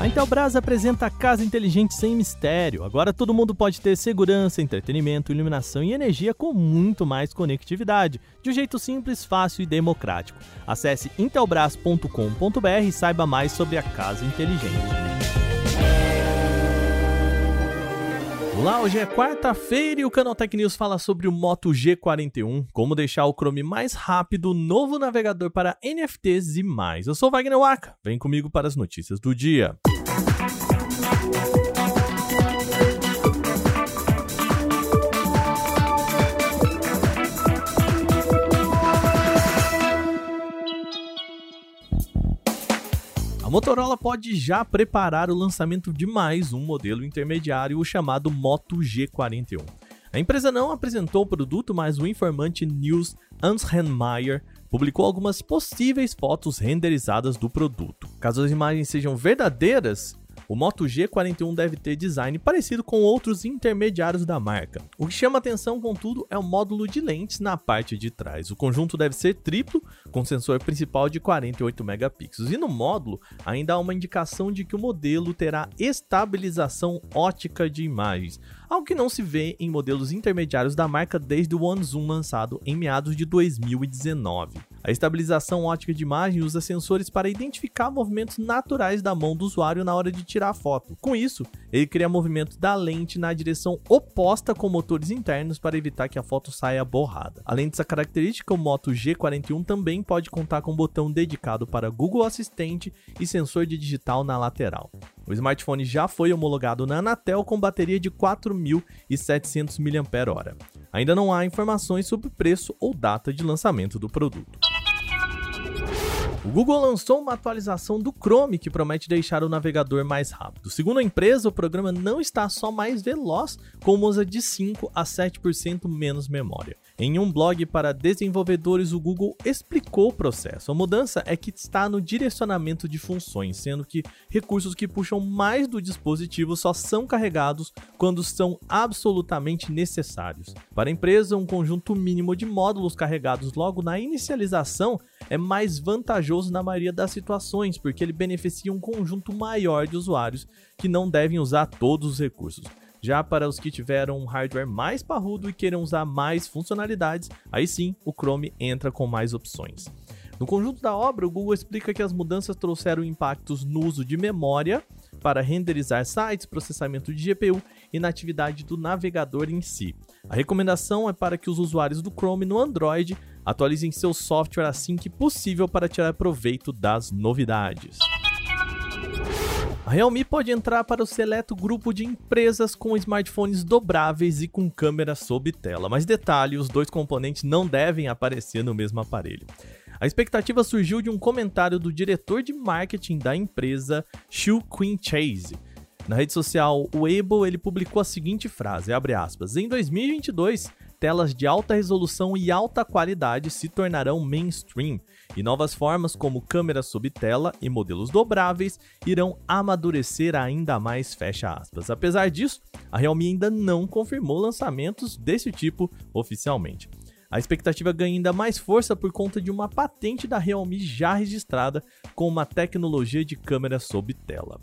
A Intelbras apresenta a casa inteligente sem mistério. Agora todo mundo pode ter segurança, entretenimento, iluminação e energia com muito mais conectividade, de um jeito simples, fácil e democrático. Acesse intelbras.com.br e saiba mais sobre a casa inteligente. Olá, hoje é quarta-feira e o Canal Tech News fala sobre o Moto G41, como deixar o Chrome mais rápido, novo navegador para NFTs e mais. Eu sou Wagner Waka, vem comigo para as notícias do dia. A Motorola pode já preparar o lançamento de mais um modelo intermediário, o chamado Moto G41. A empresa não apresentou o produto, mas o informante News Anshenmeyer publicou algumas possíveis fotos renderizadas do produto. Caso as imagens sejam verdadeiras, o Moto G41 deve ter design parecido com outros intermediários da marca. O que chama atenção, contudo, é o módulo de lentes na parte de trás. O conjunto deve ser triplo, com sensor principal de 48 megapixels. E no módulo, ainda há uma indicação de que o modelo terá estabilização ótica de imagens, algo que não se vê em modelos intermediários da marca desde o One Zoom lançado em meados de 2019. A estabilização ótica de imagem usa sensores para identificar movimentos naturais da mão do usuário na hora de tirar a foto. Com isso, ele cria movimento da lente na direção oposta com motores internos para evitar que a foto saia borrada. Além dessa característica, o Moto G41 também pode contar com um botão dedicado para Google Assistente e sensor de digital na lateral. O smartphone já foi homologado na Anatel com bateria de 4.700 mAh. Ainda não há informações sobre preço ou data de lançamento do produto. O Google lançou uma atualização do Chrome que promete deixar o navegador mais rápido. Segundo a empresa, o programa não está só mais veloz, como usa de 5 a 7% menos memória. Em um blog para desenvolvedores, o Google explicou o processo. A mudança é que está no direcionamento de funções, sendo que recursos que puxam mais do dispositivo só são carregados quando são absolutamente necessários. Para a empresa, um conjunto mínimo de módulos carregados logo na inicialização é mais vantajoso na maioria das situações, porque ele beneficia um conjunto maior de usuários que não devem usar todos os recursos. Já para os que tiveram um hardware mais parrudo e queiram usar mais funcionalidades, aí sim o Chrome entra com mais opções. No conjunto da obra, o Google explica que as mudanças trouxeram impactos no uso de memória para renderizar sites, processamento de GPU e na atividade do navegador em si. A recomendação é para que os usuários do Chrome no Android atualizem seu software assim que possível para tirar proveito das novidades. A Realme pode entrar para o seleto grupo de empresas com smartphones dobráveis e com câmera sob tela, mas detalhe, os dois componentes não devem aparecer no mesmo aparelho. A expectativa surgiu de um comentário do diretor de marketing da empresa, Shu Queen Chase. Na rede social Weibo, ele publicou a seguinte frase, aspas, Em 2022, telas de alta resolução e alta qualidade se tornarão mainstream, e novas formas como câmera sob tela e modelos dobráveis irão amadurecer ainda mais, fecha aspas. Apesar disso, a Realme ainda não confirmou lançamentos desse tipo oficialmente. A expectativa ganha ainda mais força por conta de uma patente da Realme já registrada com uma tecnologia de câmera sob tela.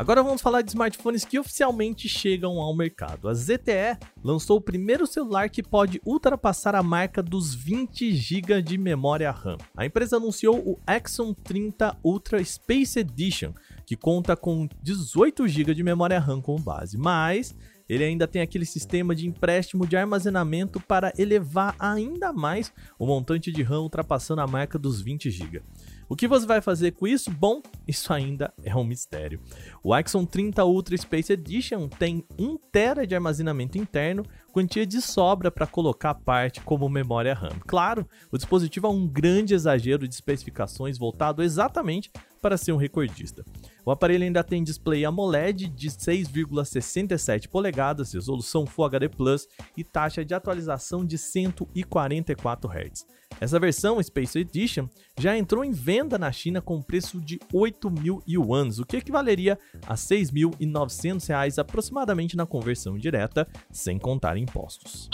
Agora vamos falar de smartphones que oficialmente chegam ao mercado. A ZTE lançou o primeiro celular que pode ultrapassar a marca dos 20 GB de memória RAM. A empresa anunciou o Exxon 30 Ultra Space Edition, que conta com 18 GB de memória RAM como base, mas ele ainda tem aquele sistema de empréstimo de armazenamento para elevar ainda mais o montante de RAM ultrapassando a marca dos 20 GB. O que você vai fazer com isso? Bom, isso ainda é um mistério. O Axon 30 Ultra Space Edition tem 1 TB de armazenamento interno, quantia de sobra para colocar parte como memória RAM. Claro, o dispositivo é um grande exagero de especificações voltado exatamente para ser um recordista. O aparelho ainda tem display AMOLED de 6,67 polegadas, resolução Full HD Plus e taxa de atualização de 144 Hz. Essa versão Space Edition já entrou em venda na China com preço de 8 mil yuans, o que equivaleria a 6.900 reais aproximadamente na conversão direta, sem contar impostos.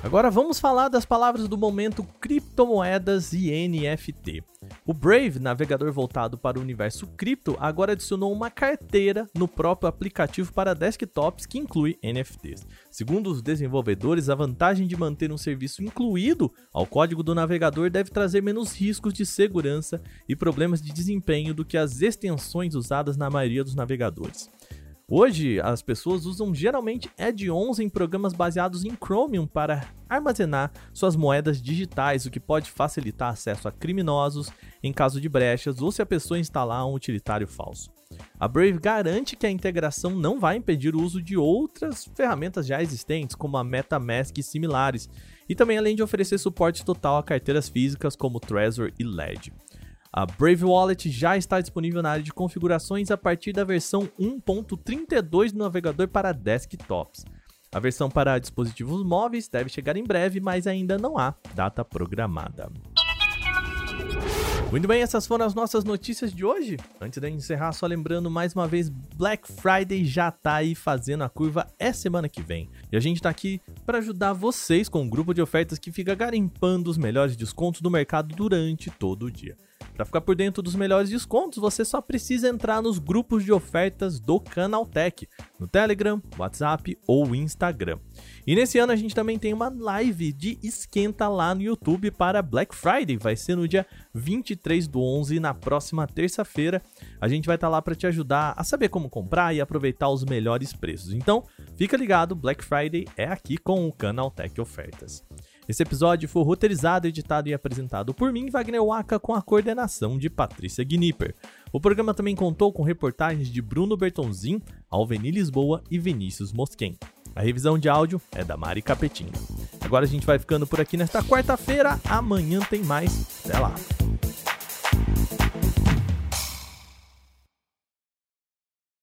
Agora vamos falar das palavras do momento criptomoedas e NFT. O Brave, navegador voltado para o universo cripto, agora adicionou uma carteira no próprio aplicativo para desktops que inclui NFTs. Segundo os desenvolvedores, a vantagem de manter um serviço incluído ao código do navegador deve trazer menos riscos de segurança e problemas de desempenho do que as extensões usadas na maioria dos navegadores. Hoje, as pessoas usam geralmente add-ons em programas baseados em Chromium para armazenar suas moedas digitais, o que pode facilitar acesso a criminosos em caso de brechas ou se a pessoa instalar um utilitário falso. A Brave garante que a integração não vai impedir o uso de outras ferramentas já existentes, como a MetaMask e similares, e também além de oferecer suporte total a carteiras físicas como Trezor e LED. A Brave Wallet já está disponível na área de configurações a partir da versão 1.32 do navegador para desktops. A versão para dispositivos móveis deve chegar em breve, mas ainda não há data programada. Muito bem, essas foram as nossas notícias de hoje. Antes de encerrar, só lembrando mais uma vez, Black Friday já tá aí fazendo a curva é semana que vem. E a gente tá aqui para ajudar vocês com um grupo de ofertas que fica garimpando os melhores descontos do mercado durante todo o dia. Para ficar por dentro dos melhores descontos, você só precisa entrar nos grupos de ofertas do Canaltech, no Telegram, WhatsApp ou Instagram. E nesse ano a gente também tem uma live de esquenta lá no YouTube para Black Friday, vai ser no dia 23 do 11, na próxima terça-feira. A gente vai estar tá lá para te ajudar a saber como comprar e aproveitar os melhores preços. Então, fica ligado, Black Friday é aqui com o Canaltech Ofertas. Esse episódio foi roteirizado, editado e apresentado por mim, Wagner Waka, com a coordenação de Patrícia Gnipper. O programa também contou com reportagens de Bruno Bertonzin, Alveni Lisboa e Vinícius Mosquen. A revisão de áudio é da Mari Capetinho. Agora a gente vai ficando por aqui nesta quarta-feira. Amanhã tem mais. Até lá!